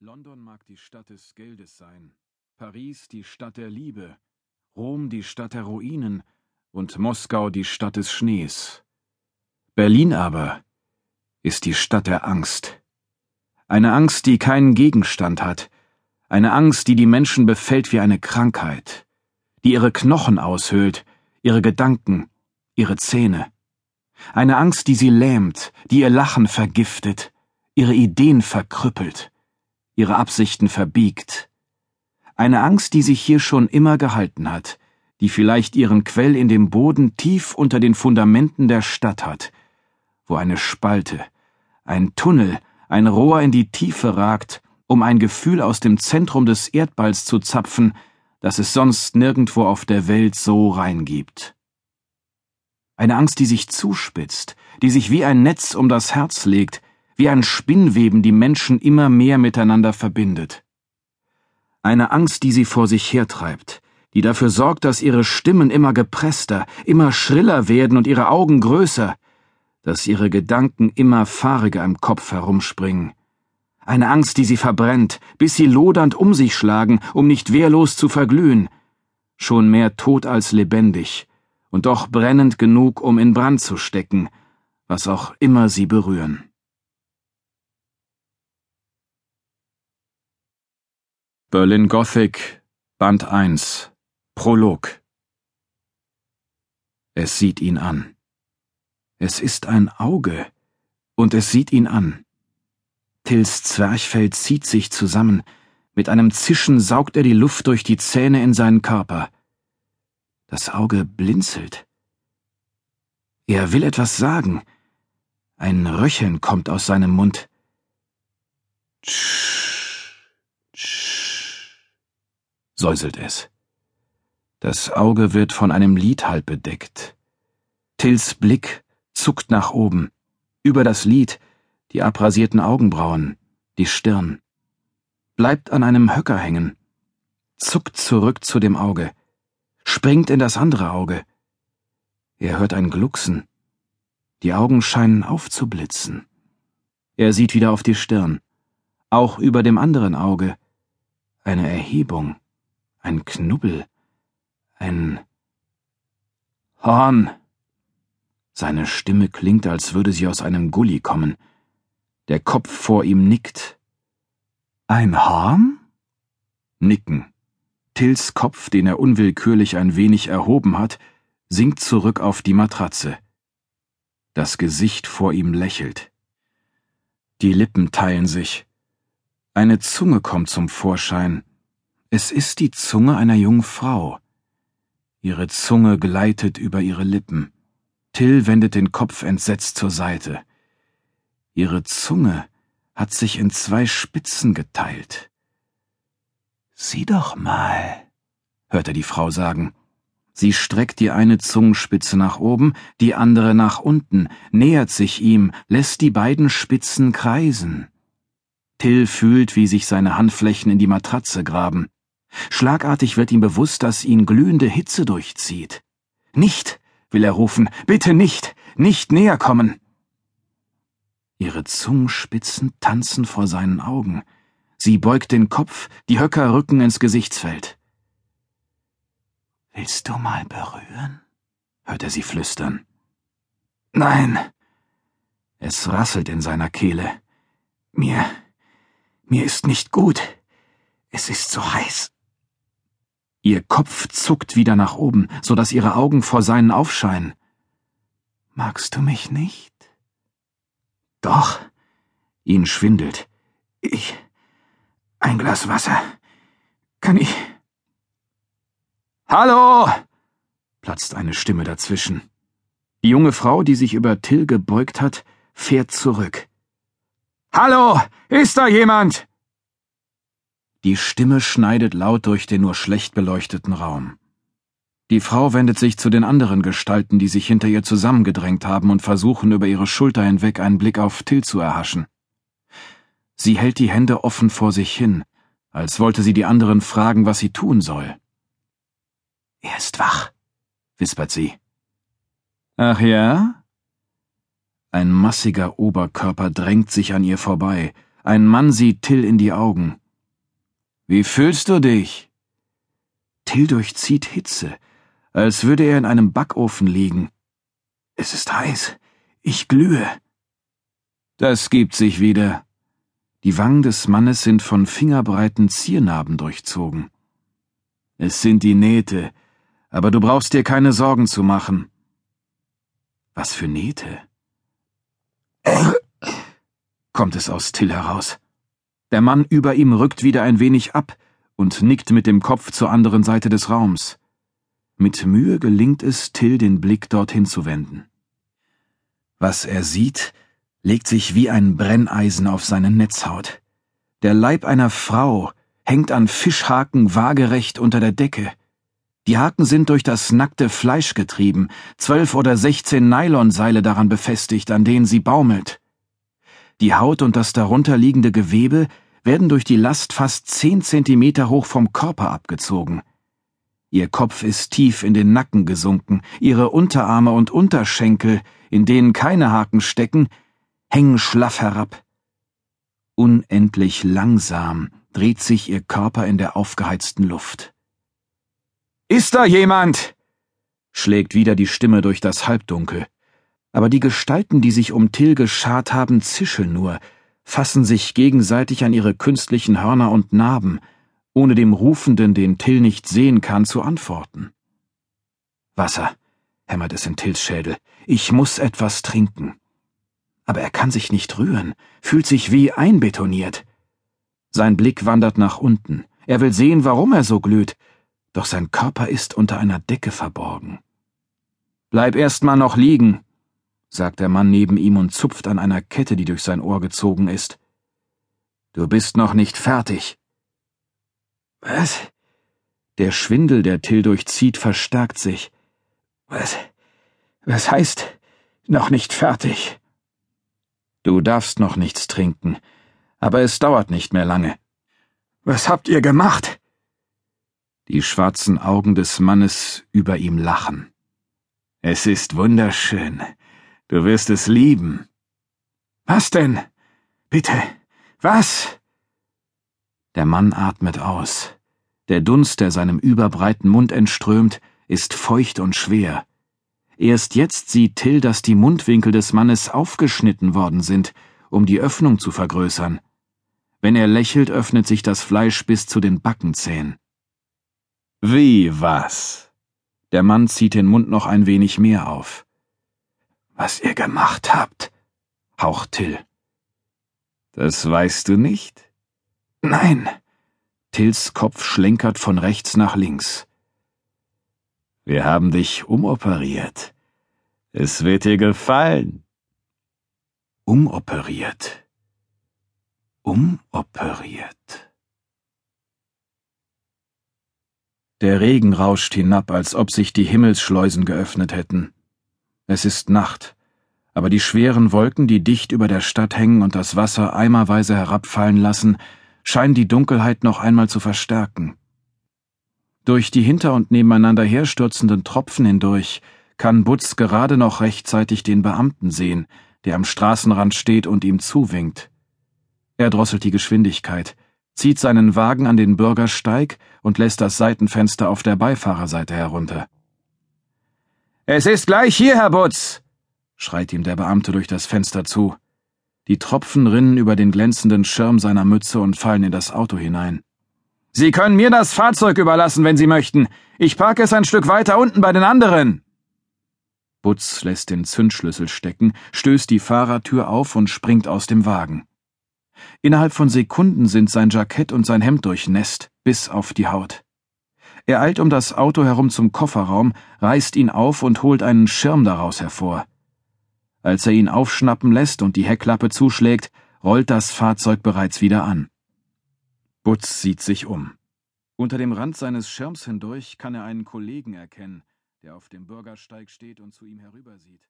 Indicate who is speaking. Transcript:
Speaker 1: London mag die Stadt des Geldes sein, Paris die Stadt der Liebe, Rom die Stadt der Ruinen und Moskau die Stadt des Schnees. Berlin aber ist die Stadt der Angst. Eine Angst, die keinen Gegenstand hat, eine Angst, die die Menschen befällt wie eine Krankheit, die ihre Knochen aushöhlt, ihre Gedanken, ihre Zähne. Eine Angst, die sie lähmt, die ihr Lachen vergiftet, ihre Ideen verkrüppelt ihre Absichten verbiegt. Eine Angst, die sich hier schon immer gehalten hat, die vielleicht ihren Quell in dem Boden tief unter den Fundamenten der Stadt hat, wo eine Spalte, ein Tunnel, ein Rohr in die Tiefe ragt, um ein Gefühl aus dem Zentrum des Erdballs zu zapfen, das es sonst nirgendwo auf der Welt so rein gibt. Eine Angst, die sich zuspitzt, die sich wie ein Netz um das Herz legt, wie ein Spinnweben die Menschen immer mehr miteinander verbindet. Eine Angst, die sie vor sich hertreibt, die dafür sorgt, dass ihre Stimmen immer gepresster, immer schriller werden und ihre Augen größer, dass ihre Gedanken immer fahriger im Kopf herumspringen. Eine Angst, die sie verbrennt, bis sie lodernd um sich schlagen, um nicht wehrlos zu verglühen, schon mehr tot als lebendig, und doch brennend genug, um in Brand zu stecken, was auch immer sie berühren. Berlin Gothic, Band 1, Prolog. Es sieht ihn an. Es ist ein Auge, und es sieht ihn an. Tills Zwerchfell zieht sich zusammen, mit einem Zischen saugt er die Luft durch die Zähne in seinen Körper. Das Auge blinzelt. Er will etwas sagen. Ein Röcheln kommt aus seinem Mund. Tsch, säuselt es. Das Auge wird von einem Lid halb bedeckt. Tills Blick zuckt nach oben, über das Lid, die abrasierten Augenbrauen, die Stirn. Bleibt an einem Höcker hängen, zuckt zurück zu dem Auge, springt in das andere Auge. Er hört ein Glucksen. Die Augen scheinen aufzublitzen. Er sieht wieder auf die Stirn. Auch über dem anderen Auge. Eine Erhebung ein Knubbel, ein Horn. Seine Stimme klingt, als würde sie aus einem Gully kommen. Der Kopf vor ihm nickt. Ein Horn? Nicken. Tills Kopf, den er unwillkürlich ein wenig erhoben hat, sinkt zurück auf die Matratze. Das Gesicht vor ihm lächelt. Die Lippen teilen sich. Eine Zunge kommt zum Vorschein, es ist die Zunge einer jungen Frau. Ihre Zunge gleitet über ihre Lippen. Till wendet den Kopf entsetzt zur Seite. Ihre Zunge hat sich in zwei Spitzen geteilt. Sieh doch mal, hört er die Frau sagen. Sie streckt die eine Zungenspitze nach oben, die andere nach unten, nähert sich ihm, lässt die beiden Spitzen kreisen. Till fühlt, wie sich seine Handflächen in die Matratze graben. Schlagartig wird ihm bewusst, dass ihn glühende Hitze durchzieht. Nicht, will er rufen, bitte nicht, nicht näher kommen. Ihre Zungenspitzen tanzen vor seinen Augen. Sie beugt den Kopf, die Höcker rücken ins Gesichtsfeld. Willst du mal berühren? hört er sie flüstern. Nein. Es rasselt in seiner Kehle. Mir, mir ist nicht gut. Es ist so heiß. Ihr Kopf zuckt wieder nach oben, so dass ihre Augen vor seinen aufscheinen. Magst du mich nicht? Doch. Ihn schwindelt. Ich. Ein Glas Wasser. Kann ich. Hallo! platzt eine Stimme dazwischen. Die junge Frau, die sich über Till gebeugt hat, fährt zurück. Hallo! Ist da jemand? Die Stimme schneidet laut durch den nur schlecht beleuchteten Raum. Die Frau wendet sich zu den anderen Gestalten, die sich hinter ihr zusammengedrängt haben und versuchen, über ihre Schulter hinweg einen Blick auf Till zu erhaschen. Sie hält die Hände offen vor sich hin, als wollte sie die anderen fragen, was sie tun soll. Er ist wach, wispert sie. Ach ja? Ein massiger Oberkörper drängt sich an ihr vorbei, Ein Mann sieht Till in die Augen. Wie fühlst du dich? Till durchzieht Hitze, als würde er in einem Backofen liegen. Es ist heiß. Ich glühe. Das gibt sich wieder. Die Wangen des Mannes sind von fingerbreiten Ziernarben durchzogen. Es sind die Nähte, aber du brauchst dir keine Sorgen zu machen. Was für Nähte? kommt es aus Till heraus. Der Mann über ihm rückt wieder ein wenig ab und nickt mit dem Kopf zur anderen Seite des Raums. Mit Mühe gelingt es, Till den Blick dorthin zu wenden. Was er sieht, legt sich wie ein Brenneisen auf seine Netzhaut. Der Leib einer Frau hängt an Fischhaken waagerecht unter der Decke. Die Haken sind durch das nackte Fleisch getrieben, zwölf oder sechzehn Nylonseile daran befestigt, an denen sie baumelt. Die Haut und das darunterliegende Gewebe werden durch die Last fast zehn Zentimeter hoch vom Körper abgezogen. Ihr Kopf ist tief in den Nacken gesunken, ihre Unterarme und Unterschenkel, in denen keine Haken stecken, hängen schlaff herab. Unendlich langsam dreht sich ihr Körper in der aufgeheizten Luft. Ist da jemand? schlägt wieder die Stimme durch das Halbdunkel aber die Gestalten, die sich um Till geschart haben, zischeln nur, fassen sich gegenseitig an ihre künstlichen Hörner und Narben, ohne dem Rufenden, den Till nicht sehen kann, zu antworten. Wasser, hämmert es in Tills Schädel, ich muss etwas trinken. Aber er kann sich nicht rühren, fühlt sich wie einbetoniert. Sein Blick wandert nach unten, er will sehen, warum er so glüht, doch sein Körper ist unter einer Decke verborgen. Bleib erst mal noch liegen, sagt der Mann neben ihm und zupft an einer Kette, die durch sein Ohr gezogen ist. Du bist noch nicht fertig. Was? Der Schwindel, der Till durchzieht, verstärkt sich. Was? Was heißt noch nicht fertig? Du darfst noch nichts trinken, aber es dauert nicht mehr lange. Was habt ihr gemacht? Die schwarzen Augen des Mannes über ihm lachen. Es ist wunderschön. Du wirst es lieben. Was denn? Bitte. Was? Der Mann atmet aus. Der Dunst, der seinem überbreiten Mund entströmt, ist feucht und schwer. Erst jetzt sieht Till, dass die Mundwinkel des Mannes aufgeschnitten worden sind, um die Öffnung zu vergrößern. Wenn er lächelt, öffnet sich das Fleisch bis zu den Backenzähnen. Wie was? Der Mann zieht den Mund noch ein wenig mehr auf was ihr gemacht habt, haucht Till. Das weißt du nicht? Nein. Tills Kopf schlenkert von rechts nach links. Wir haben dich umoperiert. Es wird dir gefallen. Umoperiert. Umoperiert. Der Regen rauscht hinab, als ob sich die Himmelsschleusen geöffnet hätten. Es ist Nacht, aber die schweren Wolken, die dicht über der Stadt hängen und das Wasser eimerweise herabfallen lassen, scheinen die Dunkelheit noch einmal zu verstärken. Durch die hinter und nebeneinander herstürzenden Tropfen hindurch kann Butz gerade noch rechtzeitig den Beamten sehen, der am Straßenrand steht und ihm zuwinkt. Er drosselt die Geschwindigkeit, zieht seinen Wagen an den Bürgersteig und lässt das Seitenfenster auf der Beifahrerseite herunter. Es ist gleich hier, Herr Butz, schreit ihm der Beamte durch das Fenster zu. Die Tropfen rinnen über den glänzenden Schirm seiner Mütze und fallen in das Auto hinein. Sie können mir das Fahrzeug überlassen, wenn Sie möchten. Ich parke es ein Stück weiter unten bei den anderen. Butz lässt den Zündschlüssel stecken, stößt die Fahrertür auf und springt aus dem Wagen. Innerhalb von Sekunden sind sein Jackett und sein Hemd durchnässt, bis auf die Haut. Er eilt um das Auto herum zum Kofferraum, reißt ihn auf und holt einen Schirm daraus hervor. Als er ihn aufschnappen lässt und die Heckklappe zuschlägt, rollt das Fahrzeug bereits wieder an. Butz sieht sich um. Unter dem Rand seines Schirms hindurch kann er einen Kollegen erkennen, der auf dem Bürgersteig steht und zu ihm herübersieht.